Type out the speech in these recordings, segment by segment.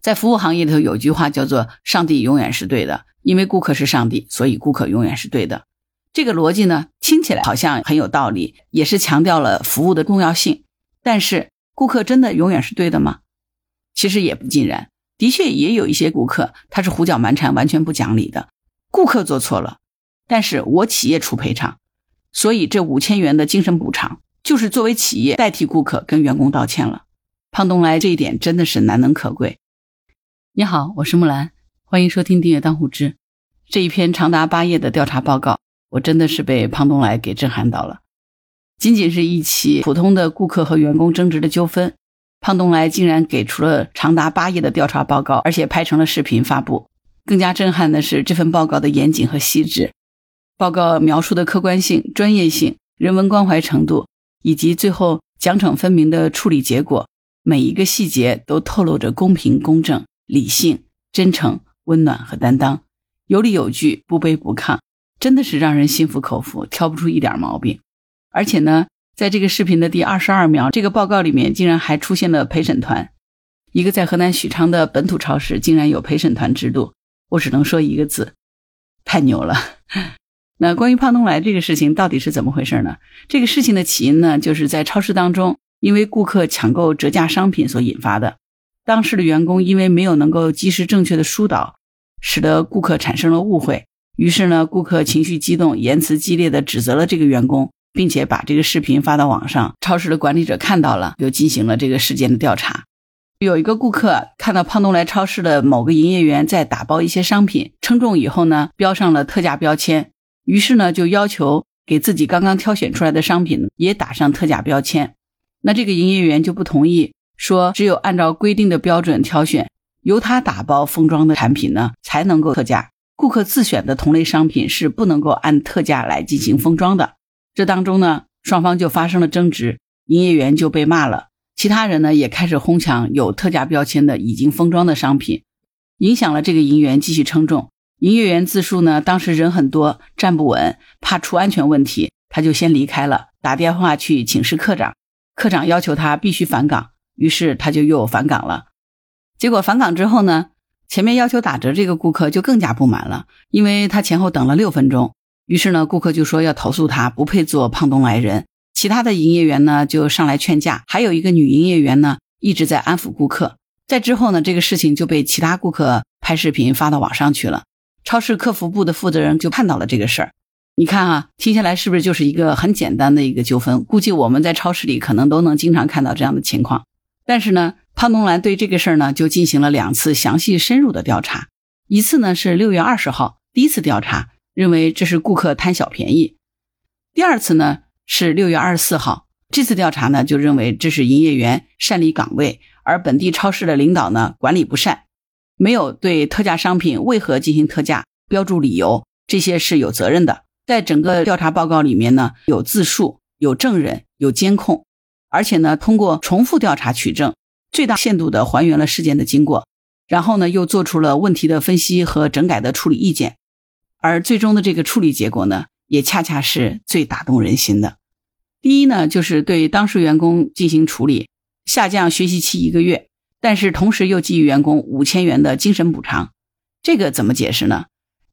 在服务行业里头有句话叫做“上帝永远是对的”，因为顾客是上帝，所以顾客永远是对的。这个逻辑呢，听起来好像很有道理，也是强调了服务的重要性。但是，顾客真的永远是对的吗？其实也不尽然。的确，也有一些顾客他是胡搅蛮缠、完全不讲理的。顾客做错了，但是我企业出赔偿，所以这五千元的精神补偿就是作为企业代替顾客跟员工道歉了。胖东来这一点真的是难能可贵。你好，我是木兰，欢迎收听订阅当户知。这一篇长达八页的调查报告，我真的是被胖东来给震撼到了。仅仅是一起普通的顾客和员工争执的纠纷，胖东来竟然给出了长达八页的调查报告，而且拍成了视频发布。更加震撼的是这份报告的严谨和细致，报告描述的客观性、专业性、人文关怀程度，以及最后奖惩分明的处理结果，每一个细节都透露着公平公正。理性、真诚、温暖和担当，有理有据，不卑不亢，真的是让人心服口服，挑不出一点毛病。而且呢，在这个视频的第二十二秒，这个报告里面竟然还出现了陪审团。一个在河南许昌的本土超市竟然有陪审团制度，我只能说一个字：太牛了。那关于胖东来这个事情到底是怎么回事呢？这个事情的起因呢，就是在超市当中，因为顾客抢购折价商品所引发的。当时的员工因为没有能够及时正确的疏导，使得顾客产生了误会。于是呢，顾客情绪激动，言辞激烈的指责了这个员工，并且把这个视频发到网上。超市的管理者看到了，又进行了这个事件的调查。有一个顾客看到胖东来超市的某个营业员在打包一些商品，称重以后呢，标上了特价标签，于是呢，就要求给自己刚刚挑选出来的商品也打上特价标签。那这个营业员就不同意。说只有按照规定的标准挑选，由他打包封装的产品呢，才能够特价。顾客自选的同类商品是不能够按特价来进行封装的。这当中呢，双方就发生了争执，营业员就被骂了，其他人呢也开始哄抢有特价标签的已经封装的商品，影响了这个营业员继续称重。营业员自述呢，当时人很多，站不稳，怕出安全问题，他就先离开了，打电话去请示科长，科长要求他必须返岗。于是他就又返岗了，结果返岗之后呢，前面要求打折这个顾客就更加不满了，因为他前后等了六分钟。于是呢，顾客就说要投诉他不配做胖东来人。其他的营业员呢就上来劝架，还有一个女营业员呢一直在安抚顾客。在之后呢，这个事情就被其他顾客拍视频发到网上去了。超市客服部的负责人就看到了这个事儿。你看啊，听下来是不是就是一个很简单的一个纠纷？估计我们在超市里可能都能经常看到这样的情况。但是呢，潘东兰对这个事儿呢，就进行了两次详细深入的调查。一次呢是六月二十号第一次调查，认为这是顾客贪小便宜；第二次呢是六月二十四号，这次调查呢就认为这是营业员擅离岗位，而本地超市的领导呢管理不善，没有对特价商品为何进行特价标注理由，这些是有责任的。在整个调查报告里面呢，有自述、有证人、有监控。而且呢，通过重复调查取证，最大限度地还原了事件的经过，然后呢，又做出了问题的分析和整改的处理意见，而最终的这个处理结果呢，也恰恰是最打动人心的。第一呢，就是对当事员工进行处理，下降学习期一个月，但是同时又给予员工五千元的精神补偿。这个怎么解释呢？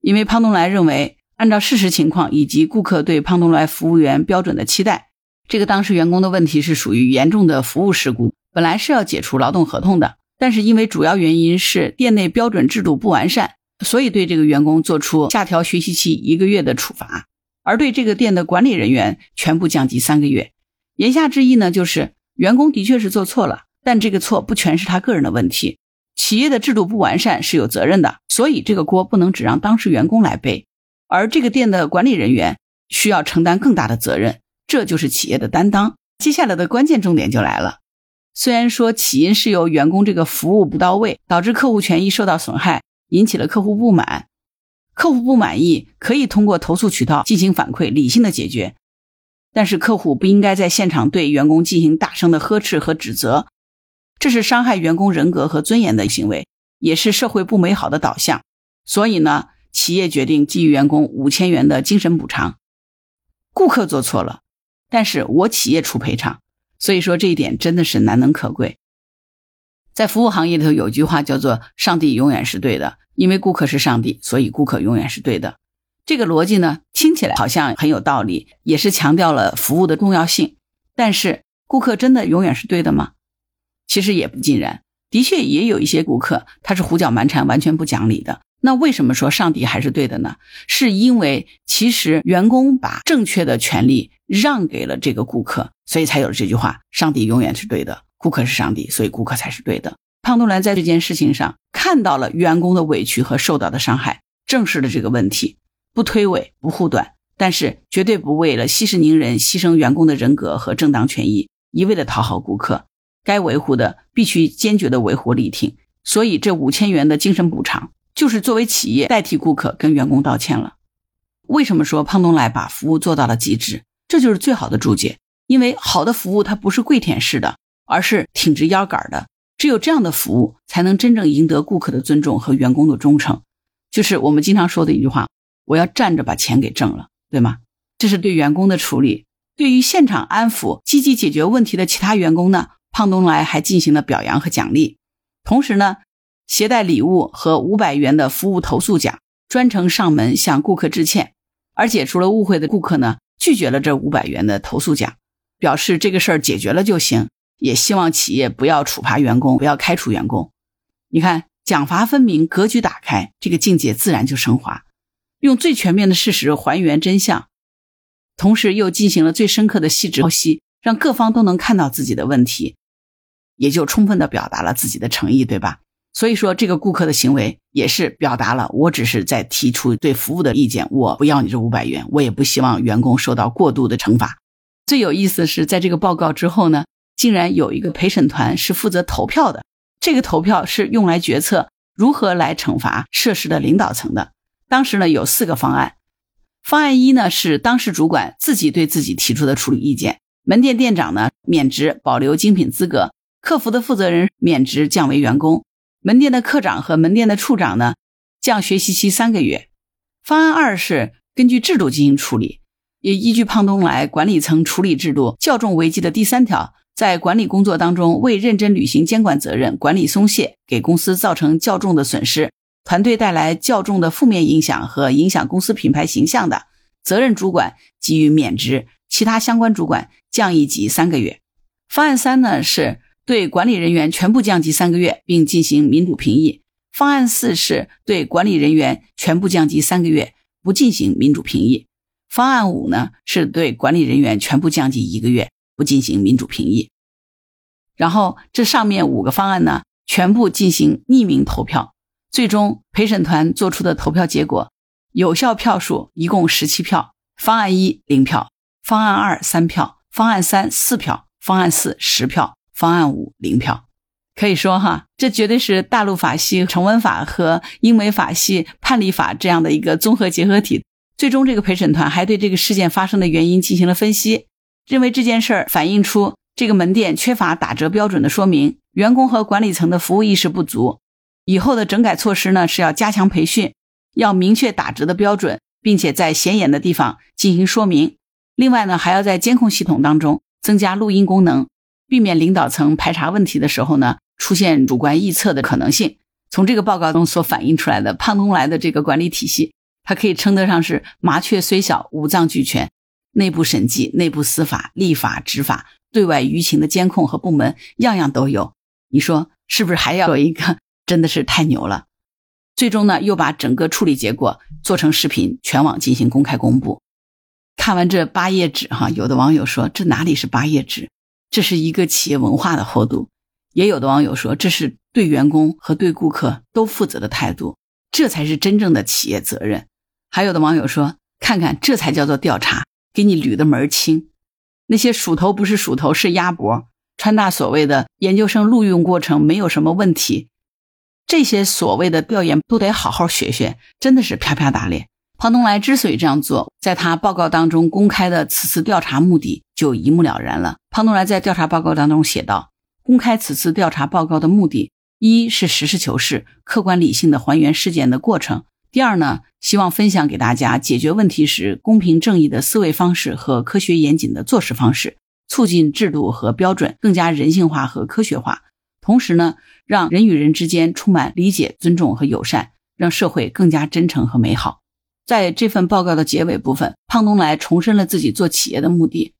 因为胖东来认为，按照事实情况以及顾客对胖东来服务员标准的期待。这个当事员工的问题是属于严重的服务事故，本来是要解除劳动合同的，但是因为主要原因是店内标准制度不完善，所以对这个员工做出下调学习期一个月的处罚，而对这个店的管理人员全部降级三个月。言下之意呢，就是员工的确是做错了，但这个错不全是他个人的问题，企业的制度不完善是有责任的，所以这个锅不能只让当事员工来背，而这个店的管理人员需要承担更大的责任。这就是企业的担当。接下来的关键重点就来了。虽然说起因是由员工这个服务不到位，导致客户权益受到损害，引起了客户不满。客户不满意可以通过投诉渠道进行反馈，理性的解决。但是客户不应该在现场对员工进行大声的呵斥和指责，这是伤害员工人格和尊严的行为，也是社会不美好的导向。所以呢，企业决定给予员工五千元的精神补偿。顾客做错了。但是我企业出赔偿，所以说这一点真的是难能可贵。在服务行业里头有句话叫做“上帝永远是对的”，因为顾客是上帝，所以顾客永远是对的。这个逻辑呢，听起来好像很有道理，也是强调了服务的重要性。但是，顾客真的永远是对的吗？其实也不尽然。的确，也有一些顾客他是胡搅蛮缠、完全不讲理的。那为什么说上帝还是对的呢？是因为其实员工把正确的权利让给了这个顾客，所以才有了这句话：“上帝永远是对的。”顾客是上帝，所以顾客才是对的。胖东来在这件事情上看到了员工的委屈和受到的伤害，正视了这个问题，不推诿，不护短，但是绝对不为了息事宁人，牺牲员工的人格和正当权益，一味的讨好顾客。该维护的必须坚决的维护力挺。所以这五千元的精神补偿，就是作为企业代替顾客跟员工道歉了。为什么说胖东来把服务做到了极致？这就是最好的注解。因为好的服务它不是跪舔式的。而是挺直腰杆的，只有这样的服务，才能真正赢得顾客的尊重和员工的忠诚。就是我们经常说的一句话：“我要站着把钱给挣了，对吗？”这是对员工的处理。对于现场安抚、积极解决问题的其他员工呢，胖东来还进行了表扬和奖励，同时呢，携带礼物和五百元的服务投诉奖，专程上门向顾客致歉。而解除了误会的顾客呢，拒绝了这五百元的投诉奖，表示这个事儿解决了就行。也希望企业不要处罚员工，不要开除员工。你看，奖罚分明，格局打开，这个境界自然就升华。用最全面的事实还原真相，同时又进行了最深刻的细致剖析，让各方都能看到自己的问题，也就充分的表达了自己的诚意，对吧？所以说，这个顾客的行为也是表达了我只是在提出对服务的意见，我不要你这五百元，我也不希望员工受到过度的惩罚。最有意思的是，在这个报告之后呢？竟然有一个陪审团是负责投票的，这个投票是用来决策如何来惩罚涉事的领导层的。当时呢有四个方案，方案一呢是当事主管自己对自己提出的处理意见，门店店长呢免职保留精品资格，客服的负责人免职降为员工，门店的科长和门店的处长呢降学习期三个月。方案二是根据制度进行处理，也依据胖东来管理层处理制度较重违纪的第三条。在管理工作当中，未认真履行监管责任，管理松懈，给公司造成较重的损失，团队带来较重的负面影响和影响公司品牌形象的，责任主管给予免职，其他相关主管降一级三个月。方案三呢，是对管理人员全部降级三个月，并进行民主评议。方案四是对管理人员全部降级三个月，不进行民主评议。方案五呢，是对管理人员全部降级一个月。不进行民主评议，然后这上面五个方案呢，全部进行匿名投票，最终陪审团做出的投票结果，有效票数一共十七票，方案一零票，方案二三票，方案三四票，方案四十票，方案五零票。可以说哈，这绝对是大陆法系成文法和英美法系判例法这样的一个综合结合体。最终，这个陪审团还对这个事件发生的原因进行了分析。认为这件事儿反映出这个门店缺乏打折标准的说明，员工和管理层的服务意识不足。以后的整改措施呢是要加强培训，要明确打折的标准，并且在显眼的地方进行说明。另外呢，还要在监控系统当中增加录音功能，避免领导层排查问题的时候呢出现主观臆测的可能性。从这个报告中所反映出来的胖东来的这个管理体系，它可以称得上是麻雀虽小，五脏俱全。内部审计、内部司法、立法、执法、对外舆情的监控和部门，样样都有。你说是不是还要有一个？真的是太牛了！最终呢，又把整个处理结果做成视频，全网进行公开公布。看完这八页纸，哈，有的网友说这哪里是八页纸，这是一个企业文化的厚度。也有的网友说这是对员工和对顾客都负责的态度，这才是真正的企业责任。还有的网友说，看看这才叫做调查。给你捋的门儿清，那些鼠头不是鼠头是鸭脖，川大所谓的研究生录用过程没有什么问题，这些所谓的调研都得好好学学，真的是啪啪打脸。庞东来之所以这样做，在他报告当中公开的此次调查目的就一目了然了。胖东来在调查报告当中写道：公开此次调查报告的目的，一是实事求是、客观理性的还原事件的过程。第二呢，希望分享给大家解决问题时公平正义的思维方式和科学严谨的做事方式，促进制度和标准更加人性化和科学化。同时呢，让人与人之间充满理解、尊重和友善，让社会更加真诚和美好。在这份报告的结尾部分，胖东来重申了自己做企业的目的。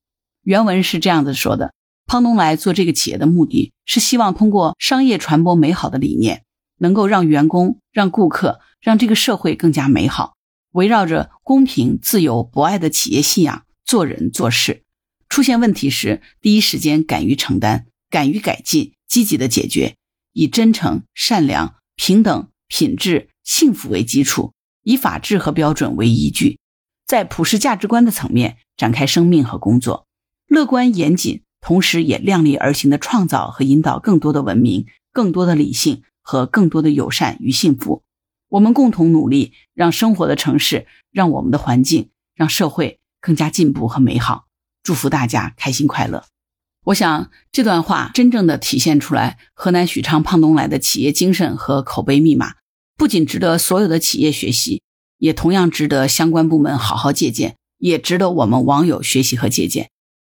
原文是这样子说的：胖东来做这个企业的目的是希望通过商业传播美好的理念，能够让员工、让顾客、让这个社会更加美好。围绕着公平、自由、博爱的企业信仰做人做事，出现问题时第一时间敢于承担、敢于改进、积极的解决，以真诚、善良、平等、品质、幸福为基础，以法治和标准为依据，在普世价值观的层面展开生命和工作，乐观严谨，同时也量力而行的创造和引导更多的文明、更多的理性和更多的友善与幸福。我们共同努力，让生活的城市，让我们的环境，让社会更加进步和美好。祝福大家开心快乐。我想这段话真正的体现出来河南许昌胖东来的企业精神和口碑密码，不仅值得所有的企业学习，也同样值得相关部门好好借鉴，也值得我们网友学习和借鉴。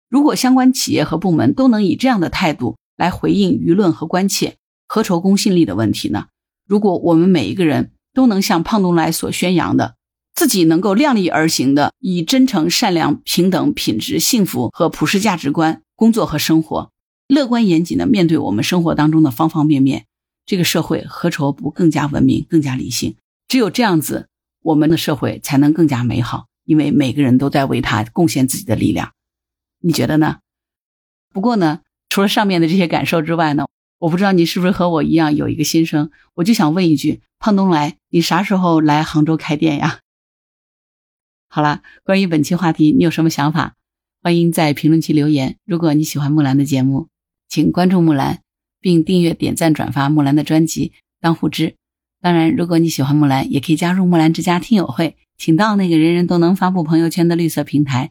如果相关企业和部门都能以这样的态度来回应舆论和关切，何愁公信力的问题呢？如果我们每一个人，都能像胖东来所宣扬的，自己能够量力而行的，以真诚、善良、平等、品质、幸福和普世价值观工作和生活，乐观严谨的面对我们生活当中的方方面面，这个社会何愁不更加文明、更加理性？只有这样子，我们的社会才能更加美好，因为每个人都在为他贡献自己的力量。你觉得呢？不过呢，除了上面的这些感受之外呢？我不知道你是不是和我一样有一个心声，我就想问一句：胖东来，你啥时候来杭州开店呀？好了，关于本期话题，你有什么想法？欢迎在评论区留言。如果你喜欢木兰的节目，请关注木兰，并订阅、点赞、转发木兰的专辑，当护知。当然，如果你喜欢木兰，也可以加入木兰之家听友会，请到那个人人都能发布朋友圈的绿色平台，